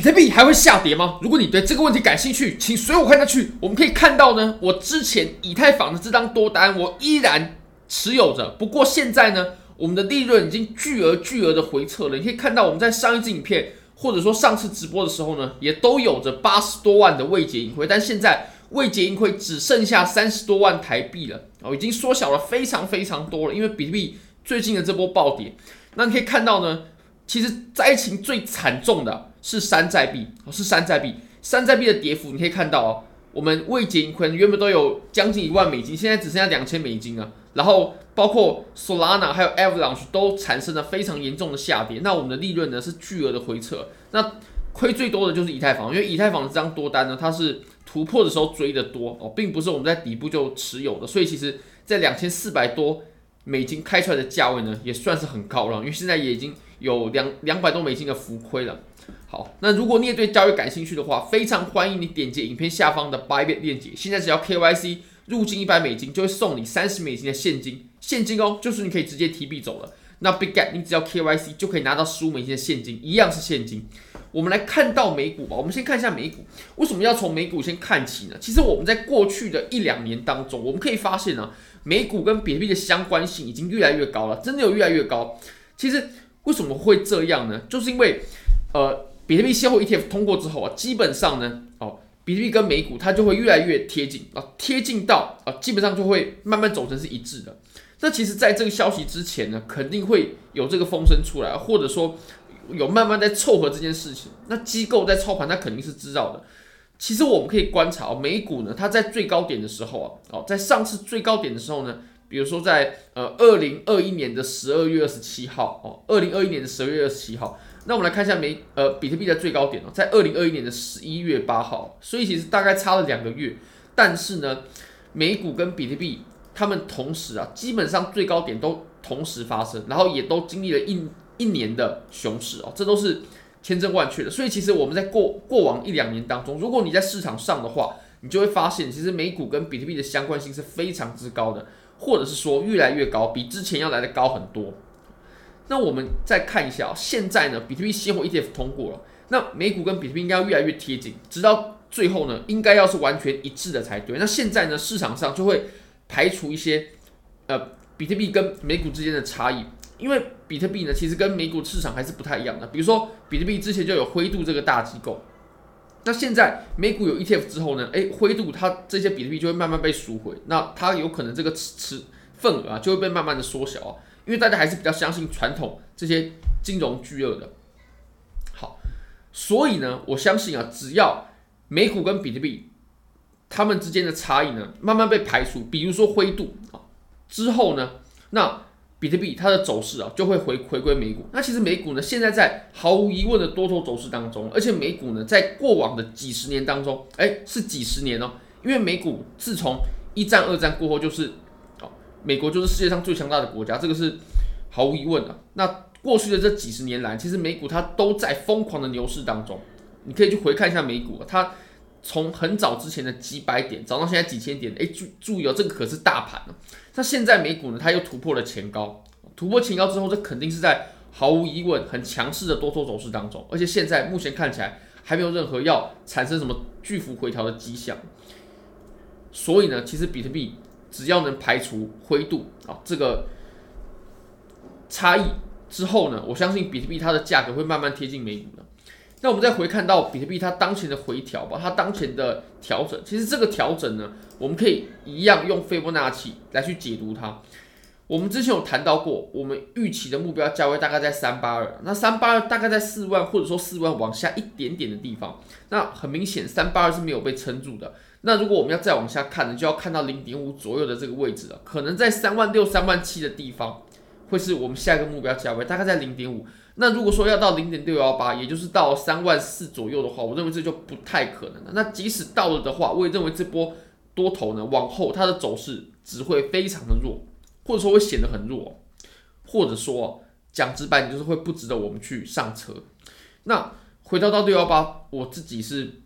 比特币还会下跌吗？如果你对这个问题感兴趣，请随我看下去。我们可以看到呢，我之前以太坊的这张多单，我依然持有着。不过现在呢，我们的利润已经巨额巨额的回撤了。你可以看到，我们在上一支影片或者说上次直播的时候呢，也都有着八十多万的未结盈亏，但现在未结盈亏只剩下三十多万台币了哦，已经缩小了非常非常多了。因为比特币最近的这波暴跌，那你可以看到呢，其实灾情最惨重的。是山寨币哦，是山寨币。山寨币的跌幅，你可以看到哦，我们未结盈亏原本都有将近一万美金，现在只剩下两千美金啊。然后包括 Solana 还有 Avalanche 都产生了非常严重的下跌。那我们的利润呢是巨额的回撤。那亏最多的就是以太坊，因为以太坊这张多单呢，它是突破的时候追的多哦，并不是我们在底部就持有的。所以其实，在两千四百多美金开出来的价位呢，也算是很高了，因为现在也已经有两两百多美金的浮亏了。好，那如果你也对交易感兴趣的话，非常欢迎你点击影片下方的 Bybit 链接。现在只要 KYC 入金一百美金，就会送你三十美金的现金，现金哦，就是你可以直接提币走了。那 Big Get，你只要 KYC 就可以拿到十五美金的现金，一样是现金。我们来看到美股吧，我们先看一下美股，为什么要从美股先看起呢？其实我们在过去的一两年当中，我们可以发现呢，美股跟比特币的相关性已经越来越高了，真的有越来越高。其实为什么会这样呢？就是因为呃。比特币现货 ETF 通过之后啊，基本上呢，哦，比特币跟美股它就会越来越贴近啊，贴近到啊，基本上就会慢慢走成是一致的。那其实，在这个消息之前呢，肯定会有这个风声出来，或者说有慢慢在凑合这件事情。那机构在操盘，它肯定是知道的。其实我们可以观察，美股呢，它在最高点的时候啊，哦，在上次最高点的时候呢，比如说在呃二零二一年的十二月二十七号哦，二零二一年的十二月二十七号。那我们来看一下美呃比特币的最高点哦，在二零二一年的十一月八号，所以其实大概差了两个月。但是呢，美股跟比特币它们同时啊，基本上最高点都同时发生，然后也都经历了一一年的熊市哦，这都是千真万确的。所以其实我们在过过往一两年当中，如果你在市场上的话，你就会发现，其实美股跟比特币的相关性是非常之高的，或者是说越来越高，比之前要来的高很多。那我们再看一下啊，现在呢，比特币现货 ETF 通过了，那美股跟比特币应该要越来越贴近，直到最后呢，应该要是完全一致的才对。那现在呢，市场上就会排除一些呃比特币跟美股之间的差异，因为比特币呢，其实跟美股市场还是不太一样的。比如说，比特币之前就有灰度这个大机构，那现在美股有 ETF 之后呢，诶，灰度它这些比特币就会慢慢被赎回，那它有可能这个持持份额啊就会被慢慢的缩小啊。因为大家还是比较相信传统这些金融巨鳄的，好，所以呢，我相信啊，只要美股跟比特币它们之间的差异呢，慢慢被排除，比如说灰度啊之后呢，那比特币它的走势啊就会回回归美股。那其实美股呢，现在在毫无疑问的多头走势当中，而且美股呢，在过往的几十年当中，哎，是几十年哦，因为美股自从一战、二战过后就是哦。美国就是世界上最强大的国家，这个是毫无疑问的。那过去的这几十年来，其实美股它都在疯狂的牛市当中。你可以去回看一下美股，它从很早之前的几百点涨到现在几千点，哎，注注意哦，这个可是大盘哦。那现在美股呢，它又突破了前高，突破前高之后，这肯定是在毫无疑问很强势的多头走势当中。而且现在目前看起来还没有任何要产生什么巨幅回调的迹象。所以呢，其实比特币。只要能排除灰度啊这个差异之后呢，我相信比特币它的价格会慢慢贴近美股的。那我们再回看到比特币它当前的回调吧，它当前的调整，其实这个调整呢，我们可以一样用斐波那契来去解读它。我们之前有谈到过，我们预期的目标价位大概在三八二，那三八二大概在四万或者说四万往下一点点的地方，那很明显三八二是没有被撑住的。那如果我们要再往下看呢，就要看到零点五左右的这个位置了，可能在三万六、三万七的地方，会是我们下一个目标价位，大概在零点五。那如果说要到零点六幺八，也就是到三万四左右的话，我认为这就不太可能了。那即使到了的话，我也认为这波多头呢，往后它的走势只会非常的弱，或者说会显得很弱，或者说讲直白点就是会不值得我们去上车。那回到到六幺八，我自己是。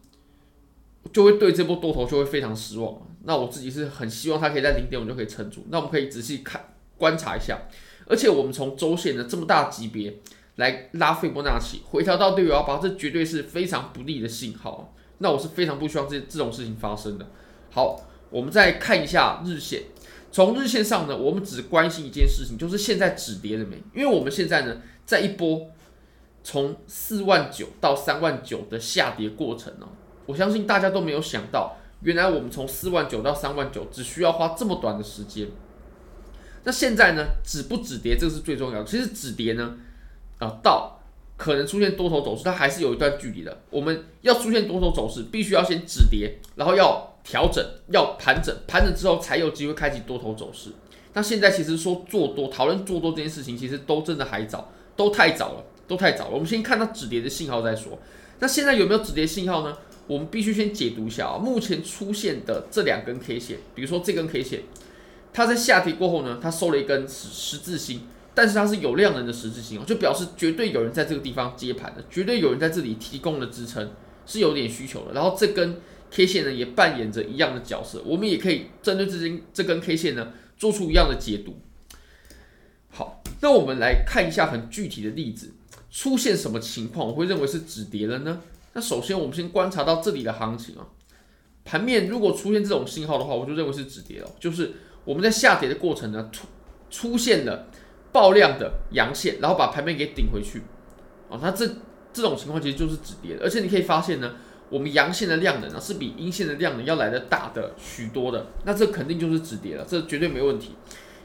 就会对这波多头就会非常失望。那我自己是很希望它可以在零点五就可以撑住。那我们可以仔细看观察一下，而且我们从周线的这么大级别来拉斐波那契，回调到六幺八，这绝对是非常不利的信号。那我是非常不希望这这种事情发生的。好，我们再看一下日线。从日线上呢，我们只关心一件事情，就是现在止跌了没？因为我们现在呢，在一波从四万九到三万九的下跌过程呢，我相信大家都没有想到，原来我们从四万九到三万九只需要花这么短的时间。那现在呢，止不止跌，这个是最重要的。其实止跌呢，到可能出现多头走势，它还是有一段距离的。我们要出现多头走势，必须要先止跌，然后要。调整要盘整，盘整之后才有机会开启多头走势。那现在其实说做多，讨论做多这件事情，其实都真的还早，都太早了，都太早了。我们先看到止跌的信号再说。那现在有没有止跌信号呢？我们必须先解读一下啊。目前出现的这两根 K 线，比如说这根 K 线，它在下跌过后呢，它收了一根十字星，但是它是有量能的十字星哦，就表示绝对有人在这个地方接盘的，绝对有人在这里提供了支撑，是有点需求的。然后这根。K 线呢也扮演着一样的角色，我们也可以针对这根这根 K 线呢做出一样的解读。好，那我们来看一下很具体的例子，出现什么情况我会认为是止跌了呢？那首先我们先观察到这里的行情啊，盘面如果出现这种信号的话，我就认为是止跌了，就是我们在下跌的过程呢出出现了爆量的阳线，然后把盘面给顶回去啊，那这这种情况其实就是止跌了，而且你可以发现呢。我们阳线的量能呢，是比阴线的量能要来的大的许多的，那这肯定就是止跌了，这绝对没问题。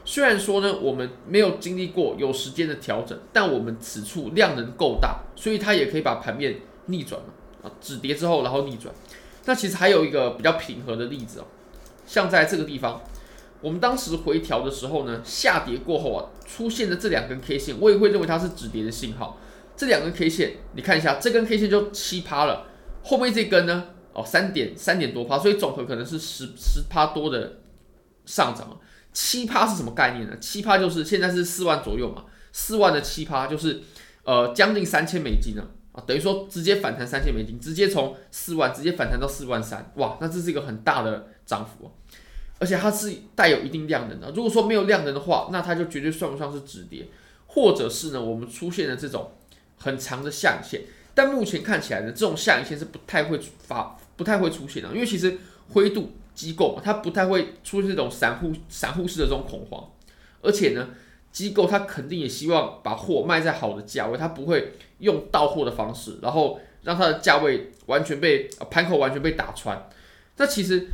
虽然说呢，我们没有经历过有时间的调整，但我们此处量能够大，所以它也可以把盘面逆转了啊，止跌之后然后逆转。那其实还有一个比较平和的例子哦，像在这个地方，我们当时回调的时候呢，下跌过后啊，出现的这两根 K 线，我也会认为它是止跌的信号。这两根 K 线，你看一下，这根 K 线就七趴了。后面这根呢？哦，三点三点多趴，所以总和可能是十十趴多的上涨。七趴是什么概念呢？七趴就是现在是四万左右嘛，四万的七趴就是呃将近三千美金了啊，等于说直接反弹三千美金，直接从四万直接反弹到四万三，哇，那这是一个很大的涨幅，而且它是带有一定量能的。如果说没有量能的话，那它就绝对算不上是止跌，或者是呢我们出现了这种很长的下影线。但目前看起来呢，这种下影线是不太会发，不太会出现的，因为其实灰度机构嘛，它不太会出现这种散户散户式的这种恐慌，而且呢，机构它肯定也希望把货卖在好的价位，它不会用倒货的方式，然后让它的价位完全被盘口完全被打穿。那其实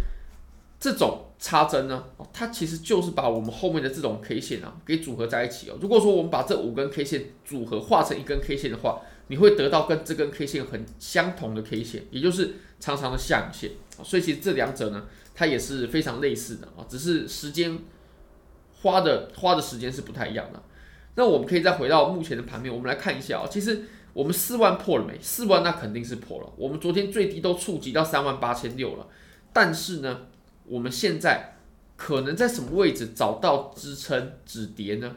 这种插针呢，它其实就是把我们后面的这种 K 线啊给组合在一起哦。如果说我们把这五根 K 线组合画成一根 K 线的话，你会得到跟这根 K 线很相同的 K 线，也就是长长的下影线啊，所以其实这两者呢，它也是非常类似的啊，只是时间花的花的时间是不太一样的。那我们可以再回到目前的盘面，我们来看一下啊，其实我们四万破了没？四万那肯定是破了，我们昨天最低都触及到三万八千六了，但是呢，我们现在可能在什么位置找到支撑止跌呢？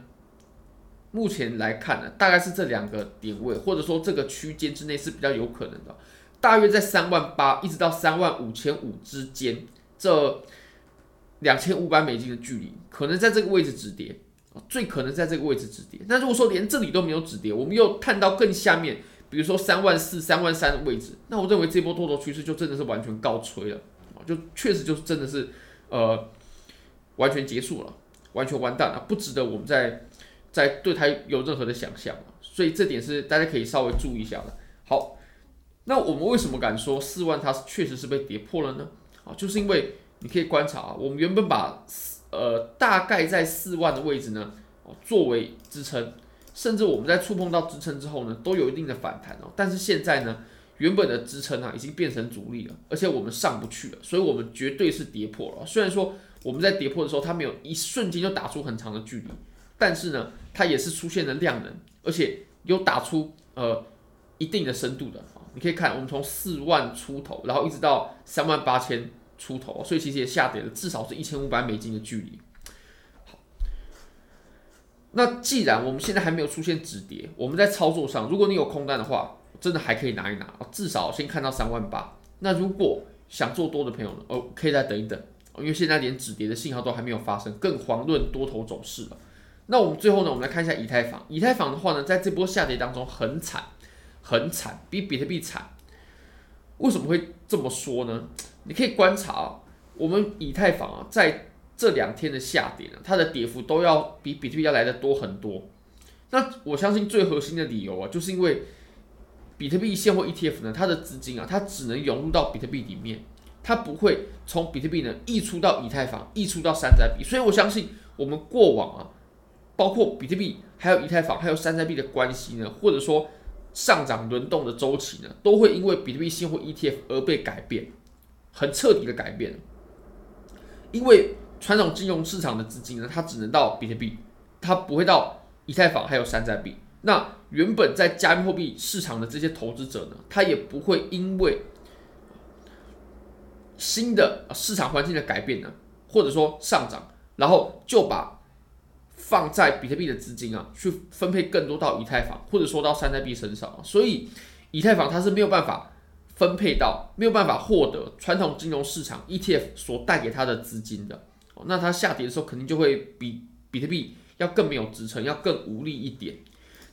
目前来看呢，大概是这两个点位，或者说这个区间之内是比较有可能的，大约在三万八一直到三万五千五之间，这两千五百美金的距离，可能在这个位置止跌，最可能在这个位置止跌。那如果说连这里都没有止跌，我们又看到更下面，比如说三万四、三万三的位置，那我认为这波多头趋势就真的是完全告吹了，就确实就是真的是呃完全结束了，完全完蛋了，不值得我们再。在对它有任何的想象，所以这点是大家可以稍微注意一下的。好，那我们为什么敢说四万它确实是被跌破了呢？啊，就是因为你可以观察啊，我们原本把呃大概在四万的位置呢，作为支撑，甚至我们在触碰到支撑之后呢，都有一定的反弹哦。但是现在呢，原本的支撑啊已经变成阻力了，而且我们上不去了，所以我们绝对是跌破了。虽然说我们在跌破的时候，它没有一瞬间就打出很长的距离。但是呢，它也是出现了量能，而且有打出呃一定的深度的啊。你可以看，我们从四万出头，然后一直到三万八千出头，所以其实也下跌了至少是一千五百美金的距离。好，那既然我们现在还没有出现止跌，我们在操作上，如果你有空单的话，真的还可以拿一拿，至少先看到三万八。那如果想做多的朋友呢，哦，可以再等一等，因为现在连止跌的信号都还没有发生，更遑论多头走势了。那我们最后呢，我们来看一下以太坊。以太坊的话呢，在这波下跌当中很惨，很惨，比比特币惨。为什么会这么说呢？你可以观察啊，我们以太坊啊，在这两天的下跌呢，它的跌幅都要比比特币要来的多很多。那我相信最核心的理由啊，就是因为比特币现货 ETF 呢，它的资金啊，它只能涌入到比特币里面，它不会从比特币呢溢出到以太坊，溢出到山寨币。所以我相信我们过往啊，包括比特币、还有以太坊、还有山寨币的关系呢，或者说上涨轮动的周期呢，都会因为比特币现货 ETF 而被改变，很彻底的改变。因为传统金融市场的资金呢，它只能到比特币，它不会到。以太坊还有山寨币，那原本在加密货币市场的这些投资者呢，他也不会因为新的市场环境的改变呢，或者说上涨，然后就把放在比特币的资金啊，去分配更多到以太坊，或者说到山寨币身上。所以，以太坊它是没有办法分配到，没有办法获得传统金融市场 ETF 所带给它的资金的。那它下跌的时候，肯定就会比比特币。要更没有支撑，要更无力一点。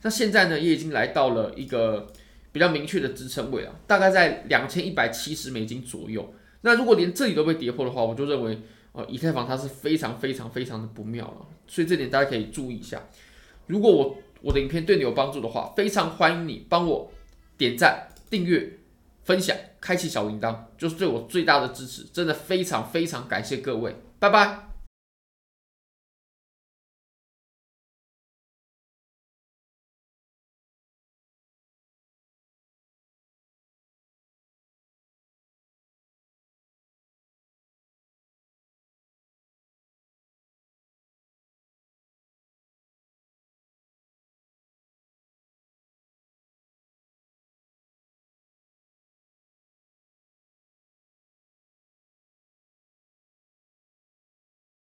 那现在呢，也已经来到了一个比较明确的支撑位了，大概在两千一百七十美金左右。那如果连这里都被跌破的话，我就认为，呃，以太坊它是非常非常非常的不妙了。所以这点大家可以注意一下。如果我我的影片对你有帮助的话，非常欢迎你帮我点赞、订阅、分享、开启小铃铛，就是对我最大的支持。真的非常非常感谢各位，拜拜。